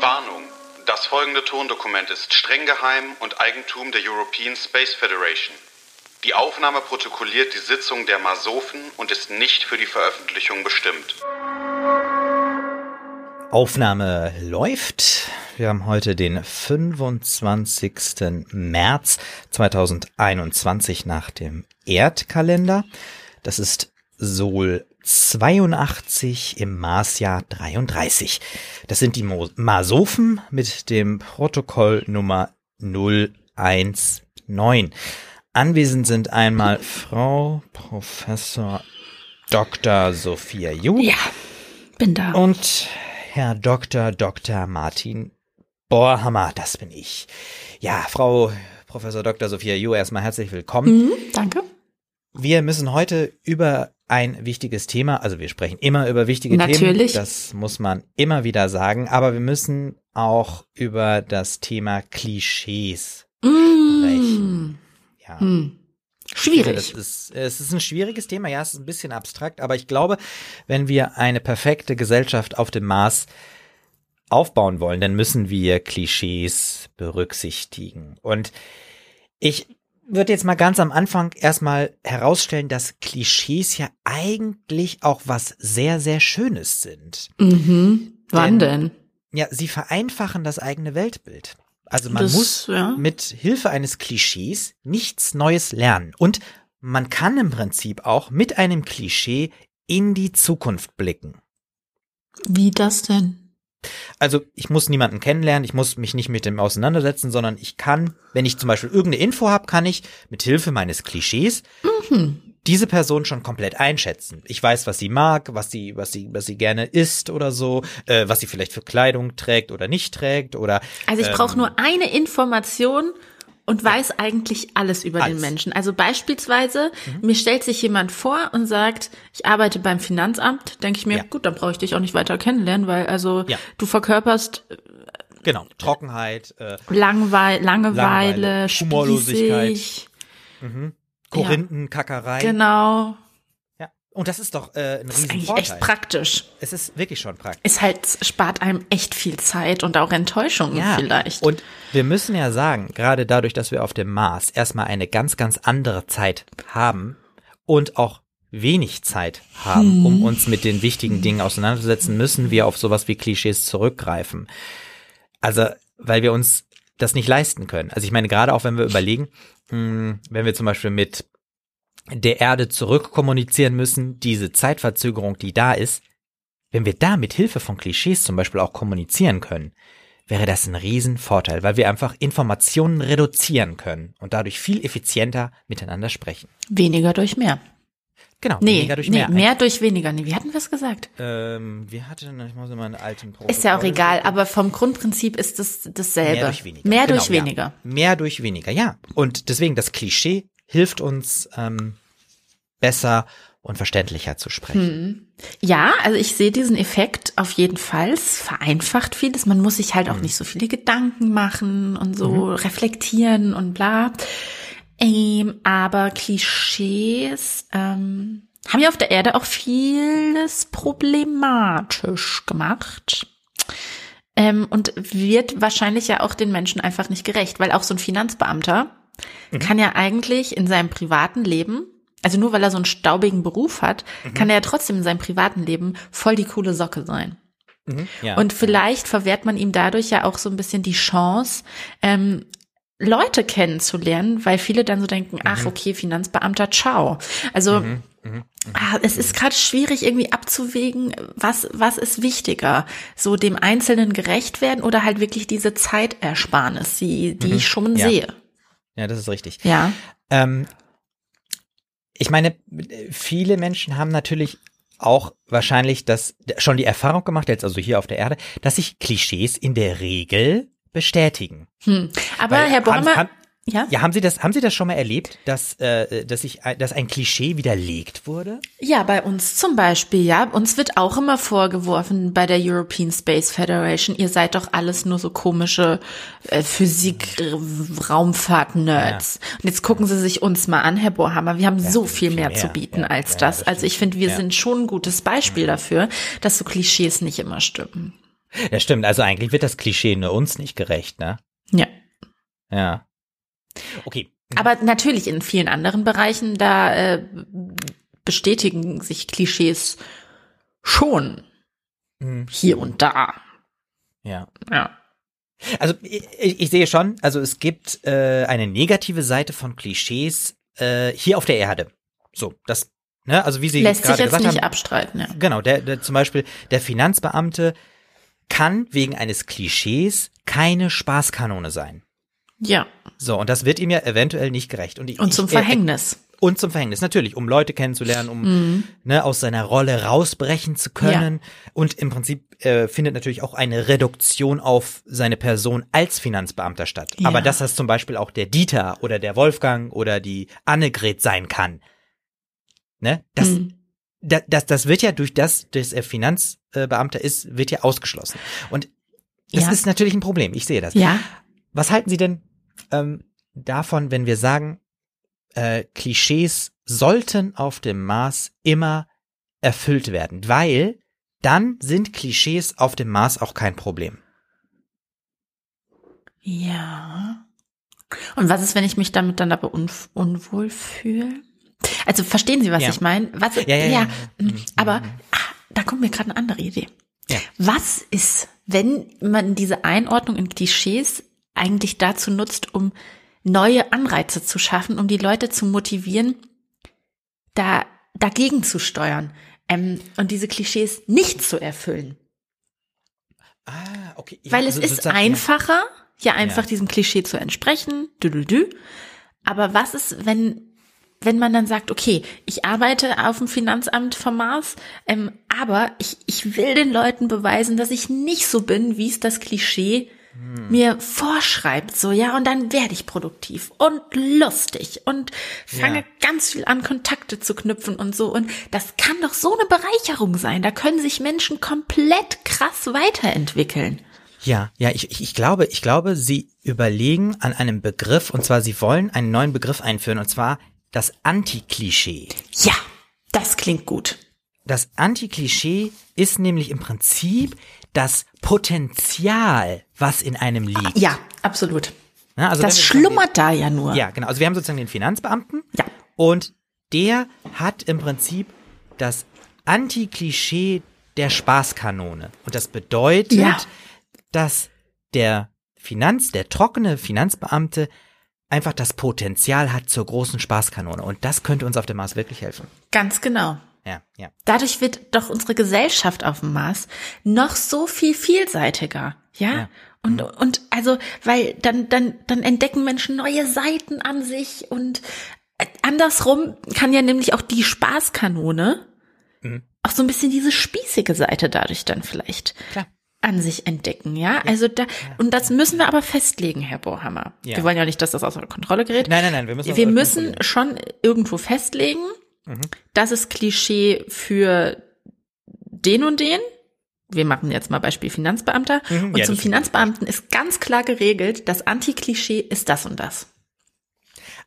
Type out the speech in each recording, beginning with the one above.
Warnung. Das folgende Tondokument ist streng geheim und Eigentum der European Space Federation. Die Aufnahme protokolliert die Sitzung der Masofen und ist nicht für die Veröffentlichung bestimmt. Aufnahme läuft. Wir haben heute den 25. März 2021 nach dem Erdkalender. Das ist Sol 82 im Marsjahr 33. Das sind die Mo Masophen mit dem Protokoll Nummer 019. Anwesend sind einmal Frau Professor Dr. Sophia Ju. Ja, bin da. Und Herr Dr. Dr. Martin Bohrhammer, das bin ich. Ja, Frau Professor Dr. Sophia Ju, erstmal herzlich willkommen. Mhm, danke. Wir müssen heute über ein wichtiges Thema, also wir sprechen immer über wichtige Natürlich. Themen, das muss man immer wieder sagen, aber wir müssen auch über das Thema Klischees sprechen. Mm. Ja. Finde, Schwierig. Das ist, es ist ein schwieriges Thema, ja, es ist ein bisschen abstrakt, aber ich glaube, wenn wir eine perfekte Gesellschaft auf dem Mars aufbauen wollen, dann müssen wir Klischees berücksichtigen. Und ich würde jetzt mal ganz am Anfang erstmal herausstellen, dass Klischees ja eigentlich auch was sehr, sehr Schönes sind. Mhm. Wann denn? Ja, sie vereinfachen das eigene Weltbild. Also man Das, muss ja. mit Hilfe eines Klischees nichts Neues lernen. Und man kann im Prinzip auch mit einem Klischee in die Zukunft blicken. Wie das denn? Also ich muss niemanden kennenlernen, ich muss mich nicht mit dem auseinandersetzen, sondern ich kann, wenn ich zum Beispiel irgendeine Info habe, kann ich mit Hilfe meines Klischees Mhm. diese Person schon komplett einschätzen. Ich weiß, was sie mag, was sie, was sie, was sie gerne isst oder so, äh, was sie vielleicht für Kleidung trägt oder nicht trägt oder Also ich ähm, brauche nur eine Information und weiß eigentlich alles über Alles. Mhm. den Menschen. Also beispielsweise, mir stellt sich jemand vor und sagt, ich arbeite beim Finanzamt, denke ich mir, Ja. gut, dann brauche ich dich auch nicht weiter kennenlernen, weil also Ja. du verkörperst genau Trockenheit, äh, Langweil Langeweile, Langeweile, Humorlosigkeit. spießig. Korinthenkackerei. Genau. Ja. Und das ist doch äh, ein Das ist eigentlich Riesenvorteil. echt praktisch. es ist wirklich schon praktisch. Ist halt, spart einem echt viel Zeit und auch Enttäuschungen vielleicht. Und wir müssen ja sagen, gerade dadurch, dass wir auf dem Mars erstmal eine ganz, ganz andere Zeit haben und auch wenig Zeit haben, Hm. um uns mit den wichtigen Dingen auseinanderzusetzen, müssen wir auf sowas wie Klischees zurückgreifen. Also, weil wir uns das nicht leisten können. Also ich meine, gerade auch wenn wir überlegen, mh, wenn wir zum Beispiel mit der Erde zurückkommunizieren müssen, diese Zeitverzögerung, die da ist, wenn wir da mit Hilfe von Klischees zum Beispiel auch kommunizieren können, wäre das ein Riesenvorteil, weil wir einfach Informationen reduzieren können und dadurch viel effizienter miteinander sprechen. weniger durch mehr. Genau, Nee, weniger durch nee, mehr. mehr durch weniger. Nee, wie hatten wir es gesagt? Ähm, wir hatten, ich muss immer einen alten Protokoll. Ist ja auch egal, aber vom Grundprinzip ist es dasselbe. Mehr durch weniger. Mehr Genau, durch ja. weniger. Mehr durch weniger, ja. Und deswegen das Klischee hilft uns ähm, besser und verständlicher zu sprechen. Ja, also ich sehe diesen Effekt auf jeden Fall. Es vereinfacht vieles. Man muss sich halt Mhm. auch nicht so viele Gedanken machen und so reflektieren und bla. Ähm, aber Klischees ähm, haben ja auf der Erde auch vieles problematisch gemacht. Ähm, und wird wahrscheinlich ja auch den Menschen einfach nicht gerecht, weil auch so ein Finanzbeamter kann ja eigentlich in seinem privaten Leben, also nur weil er so einen staubigen Beruf hat, kann er ja trotzdem in seinem privaten Leben voll die coole Socke sein. Mhm. Ja. Und vielleicht verwehrt man ihm dadurch ja auch so ein bisschen die Chance, ähm, Leute kennenzulernen, weil viele dann so denken, ach okay, Finanzbeamter, ciao. Also ah, es ist gerade schwierig irgendwie abzuwägen, was was ist wichtiger, so dem Einzelnen gerecht werden oder halt wirklich diese Zeitersparnis, die die ich schon Ja. sehe. Ja, das ist richtig. Ja. Ähm, ich meine, viele Menschen haben natürlich auch wahrscheinlich das schon die Erfahrung gemacht, jetzt also hier auf der Erde, dass sich Klischees in der Regel bestätigen. Hm. Aber Weil Herr haben- ja? Ja, haben Sie das, haben Sie das schon mal erlebt, dass, äh, dass ein- dass ein Klischee widerlegt wurde? Ja, bei uns zum Beispiel, ja. Uns wird auch immer vorgeworfen bei der European Space Federation, ihr seid doch alles nur so komische äh, Physik-Raumfahrt-Nerds. Und jetzt gucken Sie sich uns mal an, Herr Bohrhammer, wir haben so viel mehr, mehr, zu bieten ja, als ja, das. das Also ich finde, wir Ja. sind schon ein gutes Beispiel dafür, dass so Klischees nicht immer stimmen. Ja, stimmt. Also eigentlich wird das Klischee nur uns nicht gerecht, ne? Ja. Ja. Okay. Aber natürlich in vielen anderen Bereichen, da äh, bestätigen sich Klischees schon Mhm. hier und da. Ja. Ja. Also ich, ich sehe schon, also es gibt äh, eine negative Seite von Klischees äh, hier auf der Erde. So, das, ne, also wie Sie Lässt sich gerade jetzt gesagt nicht haben, abstreiten, ja. Genau, der, der zum Beispiel der Finanzbeamte kann wegen eines Klischees keine Spaßkanone sein. Ja. So, und das wird ihm ja eventuell nicht gerecht. Und, ich, Und zum ich, er- Verhängnis. Und zum Verhängnis, natürlich, um Leute kennenzulernen, um ne, aus seiner Rolle rausbrechen zu können. Und im Prinzip äh, findet natürlich auch eine Reduktion auf seine Person als Finanzbeamter statt. Ja. Aber dass das zum Beispiel auch der Dieter oder der Wolfgang oder die Annegret sein kann. Ne? Das, Mhm. da- das, das wird ja durch das, dass er Finanzbeamter ist, wird ja ausgeschlossen. Und das Ja. ist natürlich ein Problem. Ich sehe das. Ja. Was halten Sie denn ähm, davon, wenn wir sagen, äh, Klischees sollten auf dem Mars immer erfüllt werden, weil dann sind Klischees auf dem Mars auch kein Problem. Ja. Und was ist, wenn ich mich damit dann aber unf- unwohl fühle? Also verstehen Sie, was Ja. ich meine? Was, Ja, ja, ja. mm, aber ah, da kommt mir gerade eine andere Idee. Was ist, wenn man diese Einordnung in Klischees eigentlich dazu nutzt, um neue Anreize zu schaffen, um die Leute zu motivieren, da dagegen zu steuern ähm, und diese Klischees nicht zu erfüllen? Ah, okay. Ja, Weil es also ist einfacher, ja einfach Ja. diesem Klischee zu entsprechen. Dü -dü -dü. Aber was ist, wenn wenn man dann sagt, okay, ich arbeite auf dem Finanzamt vom Mars, ähm, aber ich, ich will den Leuten beweisen, dass ich nicht so bin, wie es das Klischee Hm. mir vorschreibt, so, ja, und dann werde ich produktiv und lustig und fange Ja. ganz viel an, Kontakte zu knüpfen und so. Und das kann doch so eine Bereicherung sein. Da können sich Menschen komplett krass weiterentwickeln. Ja, ja, ich, ich, ich glaube, ich glaube, Sie überlegen an einem Begriff und zwar Sie wollen einen neuen Begriff einführen und zwar das Anti-Klischee. Ja, das klingt gut. Das Anti-Klischee ist nämlich im Prinzip das Potenzial, was in einem liegt. Ja, absolut. Ja, also das schlummert da ja nur. Ja, genau. Also wir haben sozusagen den Finanzbeamten. Ja. Und der hat im Prinzip das Anti-Klischee der Spaßkanone. Und das bedeutet, Ja. dass der Finanz, der trockene Finanzbeamte einfach das Potenzial hat zur großen Spaßkanone. Und das könnte uns auf dem Mars wirklich helfen. Ganz genau. Ja, ja. Dadurch wird doch unsere Gesellschaft auf dem Mars noch so viel vielseitiger. Ja. Ja. Und, und also, weil dann, dann, dann entdecken Menschen neue Seiten an sich und äh, andersrum kann ja nämlich auch die Spaßkanone Mhm. auch so ein bisschen diese spießige Seite dadurch dann vielleicht Klar. an sich entdecken, ja? Also da, und das müssen wir aber festlegen, Herr Bohammer. Ja. Wir wollen ja nicht, dass das außer Kontrolle gerät. Nein, nein, nein, wir müssen Wir müssen schon irgendwo festlegen, Mhm. das ist Klischee für den und den. Wir machen jetzt mal Beispiel Finanzbeamter. Mhm, und ja, zum Finanzbeamten ist ganz klar geregelt, das Anti-Klischee ist das und das.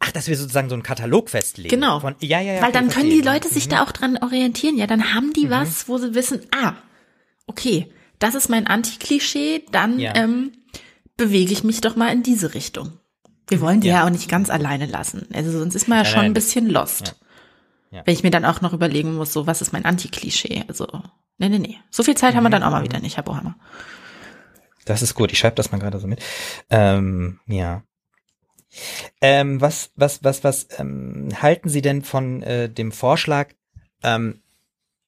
Ach, dass wir sozusagen so einen Katalog festlegen. Genau. Von, ja, ja, ja. Weil dann können die Leute sich Mhm. da auch dran orientieren. Ja, dann haben die was, wo sie wissen, ah, okay, das ist mein Anti-Klischee, dann Ja. ähm, bewege ich mich doch mal in diese Richtung. Wir wollen die ja. Ja. auch nicht ganz alleine lassen. Also sonst ist man ja Nein, schon nein, ein bisschen lost. Ja. Wenn ich mir dann auch noch überlegen muss, so, was ist mein Anti-Klischee? Also, nee, nee, nee. So viel Zeit haben wir dann auch Mhm. mal wieder nicht, Herr Bohammer. Das ist gut. Ich schreibe das mal gerade so mit. Ähm, ja. Ähm, was, was, was, was ähm, halten Sie denn von äh, dem Vorschlag? Ähm,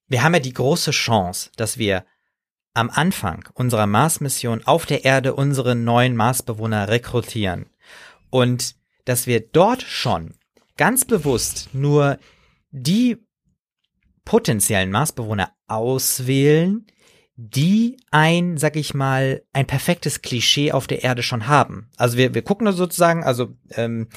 wir haben ja die große Chance, dass wir am Anfang unserer Mars-Mission auf der Erde unsere neuen Marsbewohner rekrutieren und dass wir dort schon ganz bewusst nur die potenziellen Marsbewohner auswählen, die ein, sag ich mal, ein perfektes Klischee auf der Erde schon haben. Also wir, wir gucken sozusagen, also ähm,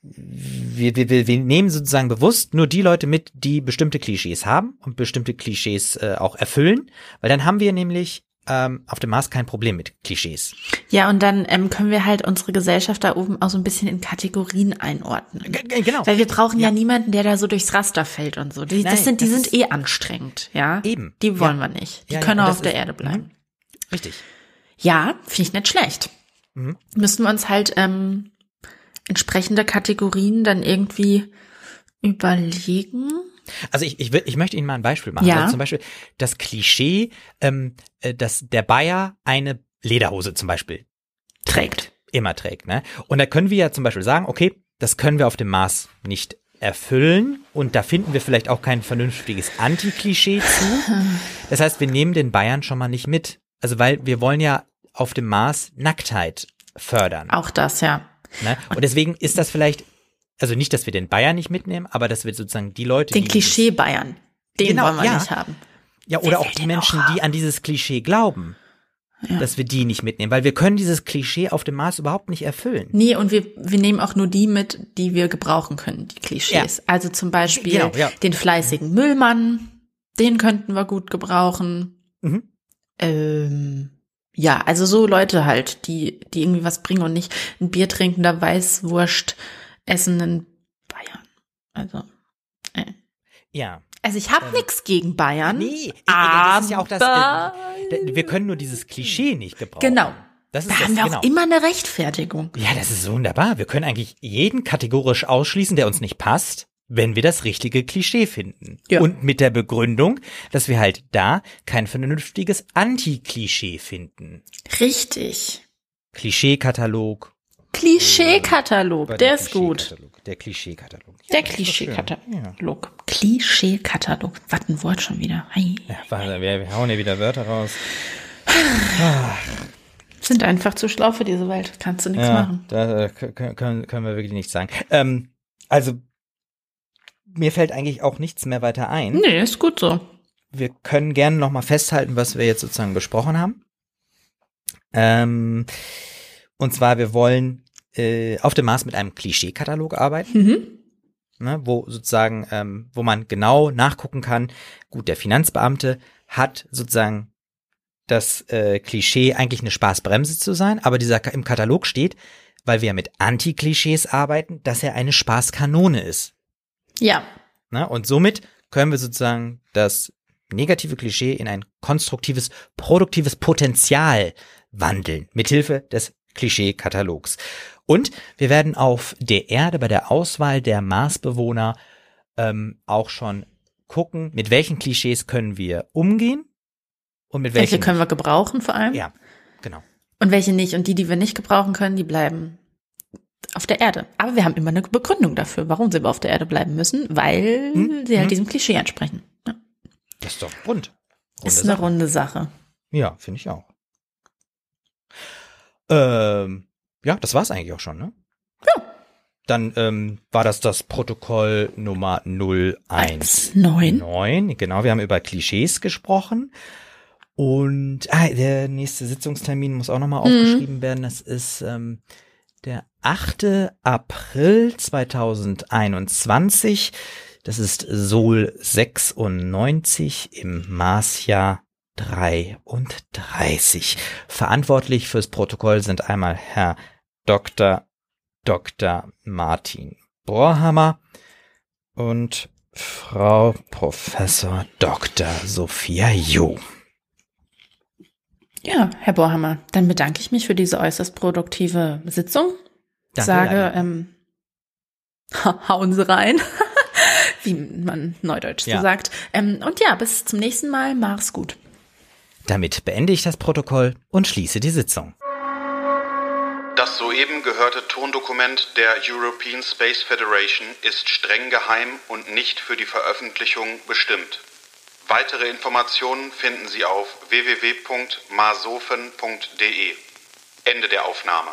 wir, wir, wir, wir nehmen sozusagen bewusst nur die Leute mit, die bestimmte Klischees haben und bestimmte Klischees äh, auch erfüllen, weil dann haben wir nämlich ähm, auf dem Mars kein Problem mit Klischees. Ja, und dann ähm, können wir halt unsere Gesellschaft da oben auch so ein bisschen in Kategorien einordnen. G genau. Weil wir brauchen ja. ja. niemanden, der da so durchs Raster fällt und so. Die, Nein, das sind, die sind eh anstrengend, ja. Eben. Die wollen ja. wir nicht. Die ja, können auch auf der Erde bleiben. Mhm. Richtig. Ja, finde ich nicht schlecht. Mhm. Müssten wir uns halt ähm, entsprechende Kategorien dann irgendwie überlegen. Also ich, ich, will, ich möchte Ihnen mal ein Beispiel machen. Ja. Also zum Beispiel das Klischee, ähm, äh, dass der Bayer eine Lederhose zum Beispiel trägt. Immer trägt. Ne? Und da können wir ja zum Beispiel sagen, okay, das können wir auf dem Mars nicht erfüllen und da finden wir vielleicht auch kein vernünftiges Anti-Klischee zu. Das heißt, wir nehmen den Bayern schon mal nicht mit. Also weil wir wollen ja auf dem Mars Nacktheit fördern. Auch das, ja. Ne? Und deswegen ist das vielleicht also nicht, dass wir den Bayern nicht mitnehmen, aber dass wir sozusagen die Leute, den Klischee Bayern, den genau, wollen wir ja. nicht haben. Ja, oder auch die Menschen, auch die an dieses Klischee glauben. Ja. dass wir die nicht mitnehmen, weil wir können dieses Klischee auf dem Mars überhaupt nicht erfüllen. Nee, und wir, wir nehmen auch nur die mit, die wir gebrauchen können, die Klischees. Ja. Also zum Beispiel genau, ja. den fleißigen Müllmann, den könnten wir gut gebrauchen. Mhm. Ähm, ja, also so Leute halt, die, die irgendwie was bringen und nicht ein Bier trinkender Weißwurst essenden Bayern. Also, äh. Ja. Also ich habe ähm, nichts gegen Bayern. Nee, aber das ist ja auch das. Äh, wir können nur dieses Klischee nicht gebrauchen. Genau. Das ist da das, haben wir genau. auch immer eine Rechtfertigung. Ja, das ist wunderbar. Wir können eigentlich jeden kategorisch ausschließen, der uns nicht passt, wenn wir das richtige Klischee finden. Ja. Und mit der Begründung, dass wir halt da kein vernünftiges Anti-Klischee fifinden. Richtig. Klischeekatalog Klischeekatalog, der ist gut. Der Klischeekatalog. Der Klischeekatalog. Klischeekatalog. Was ein Wort schon wieder. Hey. Ja, warte, wir, wir hauen hier wieder Wörter raus. Sind einfach zu schlau für diese Welt. Kannst du nichts ja, machen. Da äh, können, können wir wirklich nichts sagen. Ähm, also, mir fällt eigentlich auch nichts mehr weiter ein. Nee, ist gut so. Wir können gerne nochmal festhalten, was wir jetzt sozusagen besprochen haben. Ähm, und zwar, wir wollen äh, auf dem Mars mit einem Klischeekatalog arbeiten. Mhm. Ne, wo sozusagen, ähm, wo man genau nachgucken kann, gut, der Finanzbeamte hat sozusagen das äh, Klischee, eigentlich eine Spaßbremse zu sein, aber dieser im Katalog steht, weil wir mit Anti-Klischees arbeiten, dass er eine Spaßkanone ist. Ja. Ne, und somit können wir sozusagen das negative Klischee in ein konstruktives, produktives Potenzial wandeln, mithilfe des Klischee-Katalogs. Und wir werden auf der Erde bei der Auswahl der Marsbewohner ähm, auch schon gucken, mit welchen Klischees können wir umgehen und mit welchen. Welche können wir gebrauchen vor allem? Ja, genau. Und welche nicht. Und die, die wir nicht gebrauchen können, die bleiben auf der Erde. Aber wir haben immer eine Begründung dafür, warum sie auf der Erde bleiben müssen, weil hm? sie halt hm? diesem Klischee entsprechen. Ja. Das ist doch rund. Runde ist eine Sache. runde Sache. Ja, finde ich auch. Ähm, ja, das war's eigentlich auch schon, ne? Ja. Dann ähm, war das das Protokoll Nummer 019. 9. Genau, wir haben über Klischees gesprochen. Und ah, der nächste Sitzungstermin muss auch nochmal mhm. aufgeschrieben werden. Das ist ähm, der 8. April 2021. Das ist Sol 96 im Marsjahr 33. Verantwortlich fürs Protokoll sind einmal Herr Dr. Dr. Martin Bohrhammer und Frau Professor Dr. Sophia Jo. Ja, Herr Bohrhammer, dann bedanke ich mich für diese äußerst produktive Sitzung. Danke, Sage, ähm, hauen Sie rein, wie man neudeutsch ja. so sagt. Ähm, und ja, bis zum nächsten Mal. Mach's gut. Damit beende ich das Protokoll und schließe die Sitzung. Das soeben gehörte Tondokument der European Space Federation ist streng geheim und nicht für die Veröffentlichung bestimmt. Weitere Informationen finden Sie auf www.masofen.de. Ende der Aufnahme.